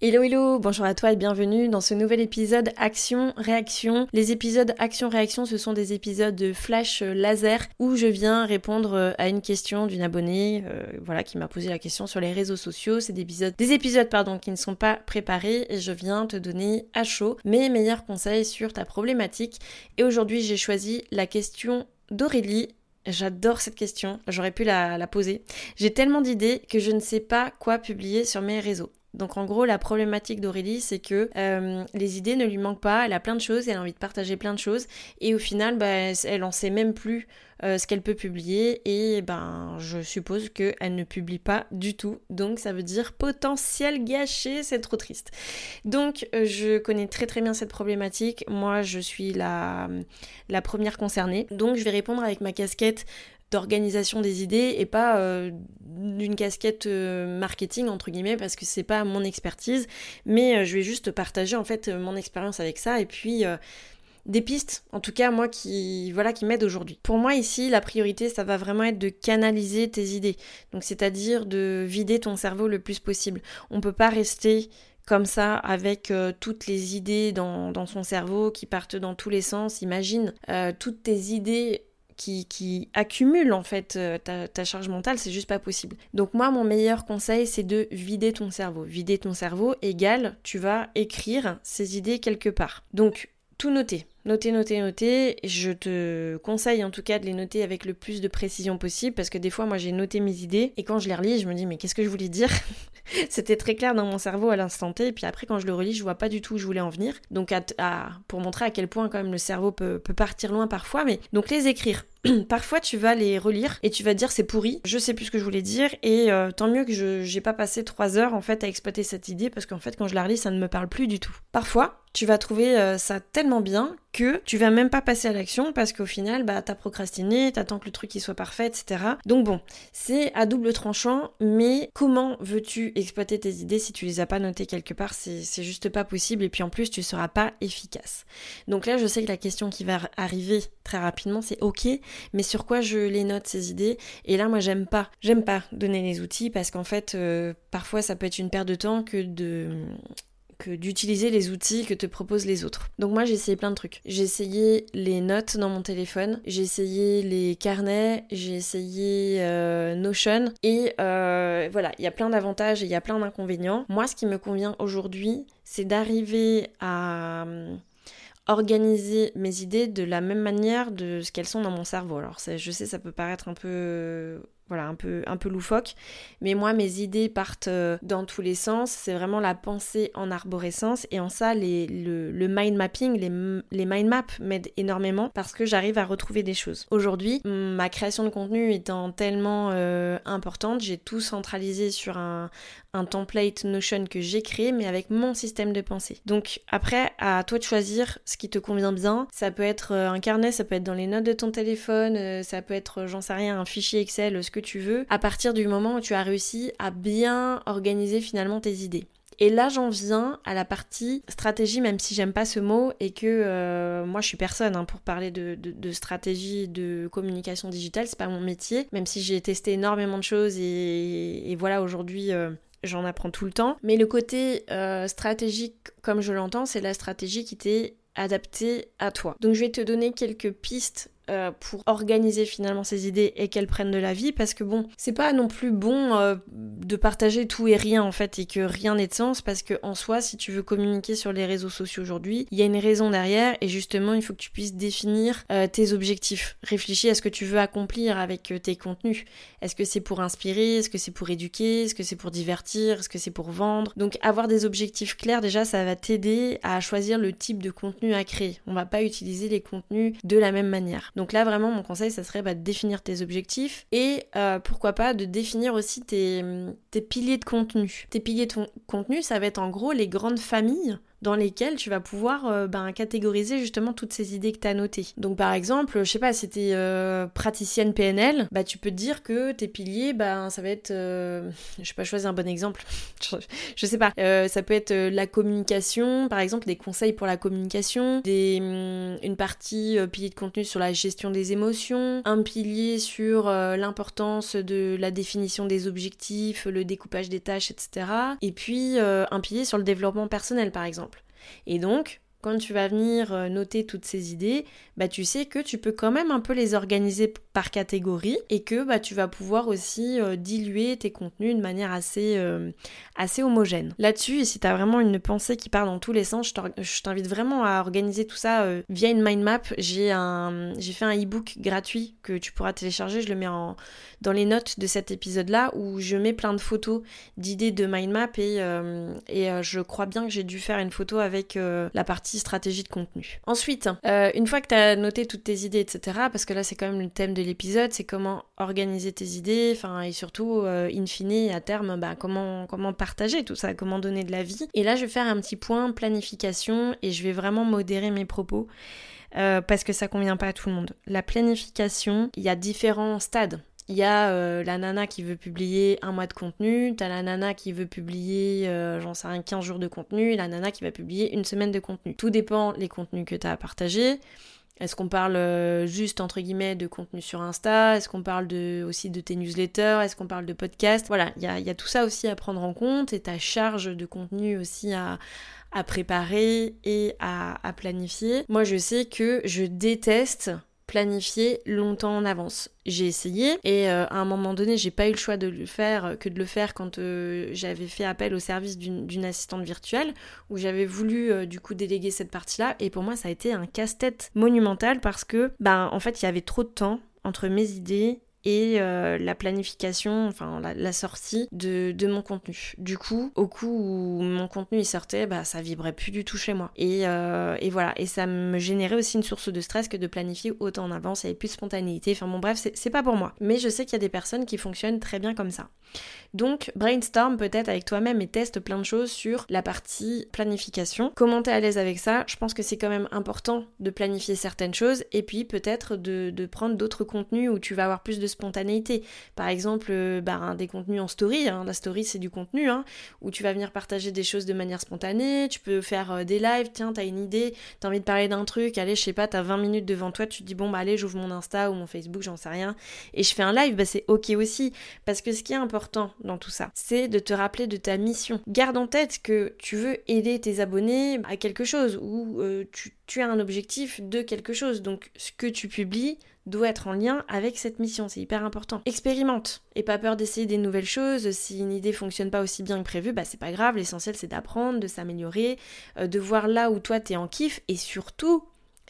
Hello hello, bonjour à toi et bienvenue dans ce nouvel épisode Action-Réaction. Les épisodes Action-Réaction, ce sont des épisodes de flash euh, laser où je viens répondre euh, à une question d'une abonnée euh, voilà, qui m'a posé la question sur les réseaux sociaux. C'est des épisodes, des épisodes pardon, qui ne sont pas préparés et je viens te donner à chaud mes meilleurs conseils sur ta problématique. Et aujourd'hui j'ai choisi la question d'Aurélie J'adore cette question, j'aurais pu la poser. J'ai tellement d'idées que je ne sais pas quoi publier sur mes réseaux. Donc en gros, la problématique d'Aurélie, c'est que euh, les idées ne lui manquent pas, elle a plein de choses, elle a envie de partager plein de choses, et au final, bah, elle en sait même plus euh, ce qu'elle peut publier, et ben je suppose qu'elle ne publie pas du tout, donc ça veut dire potentiel gâché, c'est trop triste. Donc euh, je connais très très bien cette problématique, moi je suis la, la première concernée, donc je vais répondre avec ma casquette d'organisation des idées et pas euh, d'une casquette euh, marketing entre guillemets parce que c'est pas mon expertise mais euh, je vais juste partager en fait mon expérience avec ça et puis des pistes, en tout cas moi qui voilà qui m'aident aujourd'hui. Pour moi ici, la priorité ça va vraiment être de canaliser tes idées. Donc c'est-à-dire de vider ton cerveau le plus possible. On peut pas rester comme ça avec toutes les idées dans, dans, son cerveau qui partent dans tous les sens. Imagine toutes tes idées qui, accumule en fait euh, ta, charge mentale, c'est juste pas possible. Donc moi, mon meilleur conseil, c'est de vider ton cerveau. Vider ton cerveau égale, tu vas écrire ces idées quelque part. Donc, tout noter. Noter, noter, noter. Je te conseille en tout cas de les noter avec le plus de précision possible parce que des fois, moi, j'ai noté mes idées et quand je les relis, je me dis, mais qu'est-ce que je voulais dire? C'était très clair dans mon cerveau à l'instant T et puis après, quand je le relis, je vois pas du tout où je voulais en venir. Donc, pour montrer à quel point, quand même, le cerveau peut, peut partir loin parfois, mais donc les écrire. parfois tu vas les relire et tu vas dire c'est pourri, je sais plus ce que je voulais dire et euh, tant mieux que je j'ai pas passé trois heures en fait à exploiter cette idée parce qu'en fait quand je la relis ça ne me parle plus du tout. Parfois tu vas trouver euh, ça tellement bien que tu vas même pas passer à l'action parce qu'au final bah t'as procrastiné, t'attends que le truc soit parfait, etc. Donc bon, c'est à double tranchant, mais comment veux-tu exploiter tes idées si tu les as pas notées quelque part? C'est juste pas possible et puis en plus tu seras pas efficace. Donc là je sais que la question qui va arriver très rapidement c'est ok mais sur quoi je les note ces idées? Et là, moi, j'aime pas, j'aime pas donner les outils parce qu'en fait, euh, parfois, ça peut être une perte de temps que de d'utiliser les outils que te proposent les autres. Donc moi j'ai essayé plein de trucs. J'ai essayé les notes dans mon téléphone, j'ai essayé les carnets, j'ai essayé euh, Notion et euh, voilà, il y a plein d'avantages et il y a plein d'inconvénients. Moi ce qui me convient aujourd'hui, c'est d'arriver à organiser mes idées de la même manière de ce qu'elles sont dans mon cerveau. Alors je sais ça peut paraître un peu voilà, un peu, un peu loufoque. Mais moi, mes idées partent euh, dans tous les sens. C'est vraiment la pensée en arborescence. Et en ça, les, le, mind mapping, les, les mind maps m'aident énormément parce que j'arrive à retrouver des choses. Aujourd'hui, ma création de contenu étant tellement euh, importante, j'ai tout centralisé sur un, un template Notion que j'ai créé, mais avec mon système de pensée. Donc après, à toi de choisir ce qui te convient bien. Ça peut être euh, un carnet, ça peut être dans les notes de ton téléphone, ça peut être, j'en sais rien, un fichier Excel, ce que tu veux, à partir du moment où tu as réussi à bien organiser finalement tes idées. Et là, j'en viens à la partie stratégie, même si j'aime pas ce mot et que euh, moi, je suis personne hein, pour parler de, stratégie de communication digitale. C'est pas mon métier, même si j'ai testé énormément de choses et, voilà, aujourd'hui. Euh, j'en apprends tout le temps. Mais le côté euh, stratégique, comme je l'entends, c'est la stratégie qui t'est adaptée à toi. Donc je vais te donner quelques pistes euh, pour organiser finalement ses idées et qu'elles prennent de la vie parce que bon, c'est pas non plus bon euh, de partager tout et rien en fait et que rien n'ait de sens parce que en soi, si tu veux communiquer sur les réseaux sociaux aujourd'hui, il y a une raison derrière et justement, il faut que tu puisses définir euh, tes objectifs. Réfléchis à ce que tu veux accomplir avec tes contenus. Est-ce que c'est pour inspirer? Est-ce que c'est pour éduquer? Est-ce que c'est pour divertir? Est-ce que c'est pour vendre? Donc avoir des objectifs clairs déjà, ça va t'aider à choisir le type de contenu à créer. On va pas utiliser les contenus de la même manière. Donc là, vraiment, mon conseil, ça serait bah, de définir tes objectifs et euh, pourquoi pas de définir aussi tes, tes, piliers de contenu. Tes piliers de contenu, ça va être en gros les grandes familles dans lesquels tu vas pouvoir euh, ben, catégoriser justement toutes ces idées que tu as notées. Donc par exemple, je sais pas, si tu euh, praticienne PNL, bah tu peux te dire que tes piliers, ben ça va être, euh, je sais pas choisir un bon exemple, je, sais pas, ça peut être la communication, par exemple des conseils pour la communication, des, hum, une partie pilier de contenu sur la gestion des émotions, un pilier sur l'importance de la définition des objectifs, le découpage des tâches, etc. Et puis un pilier sur le développement personnel par exemple. Et donc, quand tu vas venir euh, noter toutes ces idées, bah tu sais que tu peux quand même un peu les organiser par catégorie et que bah tu vas pouvoir aussi euh, diluer tes contenus de manière assez, euh, assez homogène. Là-dessus, si tu as vraiment une pensée qui part dans tous les sens, je t'invite vraiment à organiser tout ça via une mind map. J'ai un j'ai fait un e-book gratuit que tu pourras télécharger, je le mets en dans les notes de cet épisode-là où je mets plein de photos d'idées de mind map et, et je crois bien que j'ai dû faire une photo avec la partie stratégie de contenu. Ensuite, euh, une fois que tu as noté toutes tes idées, etc., parce que là c'est quand même le thème de l'épisode, c'est comment organiser tes idées, et surtout, euh, in fine, à terme, bah, comment, comment partager tout ça, comment donner de la vie. Et là je vais faire un petit point planification et je vais vraiment modérer mes propos. Euh, parce que ça convient pas à tout le monde. La planification, il y a différents stades. Il y a euh, la nana qui veut publier un mois de contenu, t'as la nana qui veut publier, euh, j'en sais rien, 15 jours de contenu, la nana qui va publier une semaine de contenu. Tout dépend les contenus que t'as à partager. Est-ce qu'on parle euh, juste entre guillemets de contenu sur Insta? Est-ce qu'on parle de, aussi de tes newsletters? Est-ce qu'on parle de podcast Voilà, il y a, y a, tout ça aussi à prendre en compte et ta charge de contenu aussi à, à préparer et à, à planifier. Moi je sais que je déteste planifier longtemps en avance. J'ai essayé et euh, à un moment donné, j'ai pas eu le choix de le faire euh, que de le faire quand euh, j'avais fait appel au service d'une assistante virtuelle où j'avais voulu du coup déléguer cette partie-là et pour moi ça a été un casse-tête monumental parce que ben en fait, il y avait trop de temps entre mes idées et euh, la planification, enfin la, sortie de, mon contenu. Du coup, au coup où mon contenu sortait, bah ça vibrait plus du tout chez moi. Et, euh, et voilà, et ça me générait aussi une source de stress que de planifier autant en avance, avait plus de spontanéité. Enfin bon bref, c'est pas pour moi. Mais je sais qu'il y a des personnes qui fonctionnent très bien comme ça. Donc brainstorm peut-être avec toi-même et teste plein de choses sur la partie planification. Comment t'es à l'aise avec ça? Je pense que c'est quand même important de planifier certaines choses et puis peut-être de, prendre d'autres contenus où tu vas avoir plus de spontanéité. Par exemple, euh, bah, des contenus en story. Hein. La story c'est du contenu hein, où tu vas venir partager des choses de manière spontanée. Tu peux faire euh, des lives. Tiens, t'as une idée, t'as envie de parler d'un truc. Allez, je sais pas, t'as 20 minutes devant toi. Tu te dis bon bah allez, j'ouvre mon Insta ou mon Facebook, j'en sais rien, et je fais un live. Bah c'est ok aussi parce que ce qui est important dans tout ça. C'est de te rappeler de ta mission. Garde en tête que tu veux aider tes abonnés à quelque chose ou euh, tu, tu as un objectif de quelque chose. Donc ce que tu publies doit être en lien avec cette mission, c'est hyper important. Expérimente et pas peur d'essayer des nouvelles choses. Si une idée fonctionne pas aussi bien que prévu, bah c'est pas grave, l'essentiel c'est d'apprendre, de s'améliorer, euh, de voir là où toi t'es en kiff et surtout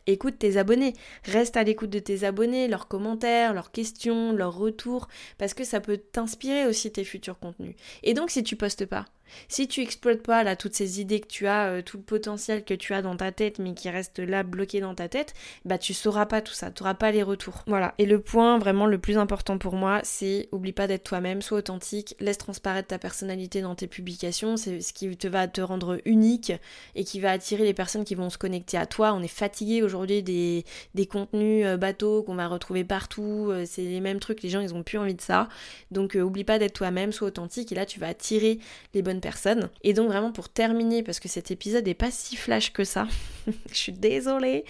écoute tes abonnés. Reste à l'écoute de tes abonnés, leurs commentaires, leurs questions, leurs retours, parce que ça peut t'inspirer aussi tes futurs contenus. Et donc si tu postes pas, si tu exploites pas là toutes ces idées que tu as, euh, tout le potentiel que tu as dans ta tête, mais qui reste là bloqué dans ta tête, bah tu sauras pas tout ça, tu n'auras pas les retours. Voilà. Et le point vraiment le plus important pour moi, c'est oublie pas d'être toi-même, sois authentique, laisse transparaître ta personnalité dans tes publications, c'est ce qui te va te rendre unique et qui va attirer les personnes qui vont se connecter à toi. On est fatigué aujourd'hui des, des contenus euh, bateaux qu'on va retrouver partout, euh, c'est les mêmes trucs, les gens ils ont plus envie de ça. Donc oublie pas d'être toi-même, sois authentique et là tu vas attirer les bonnes personne. Et donc vraiment pour terminer, parce que cet épisode n'est pas si flash que ça, je suis désolée,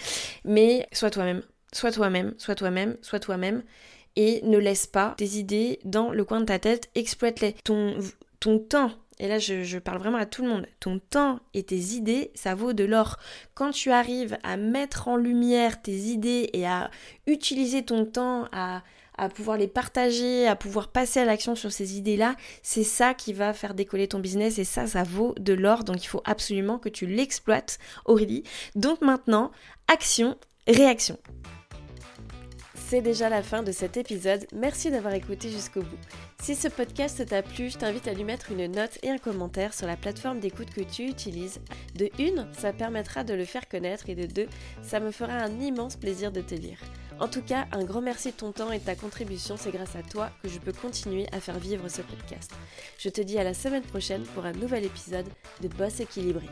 mais sois toi-même, sois toi-même, sois toi-même, sois toi-même, et ne laisse pas tes idées dans le coin de ta tête, exploite-les. Ton, ton temps et là je, parle vraiment à tout le monde, ton temps et tes idées, ça vaut de l'or. Quand tu arrives à mettre en lumière tes idées et à utiliser ton temps à à pouvoir les partager, à pouvoir passer à l'action sur ces idées-là, c'est ça qui va faire décoller ton business et ça, ça vaut de l'or. Donc il faut absolument que tu l'exploites, Aurélie. Donc maintenant, action, réaction. C'est déjà la fin de cet épisode. Merci d'avoir écouté jusqu'au bout. Si ce podcast t'a plu, je t'invite à lui mettre une note et un commentaire sur la plateforme d'écoute que tu utilises. De une, ça permettra de le faire connaître et de deux, ça me fera un immense plaisir de te lire. En tout cas, un grand merci de ton temps et de ta contribution, c'est grâce à toi que je peux continuer à faire vivre ce podcast. Je te dis à la semaine prochaine pour un nouvel épisode de Boss équilibré.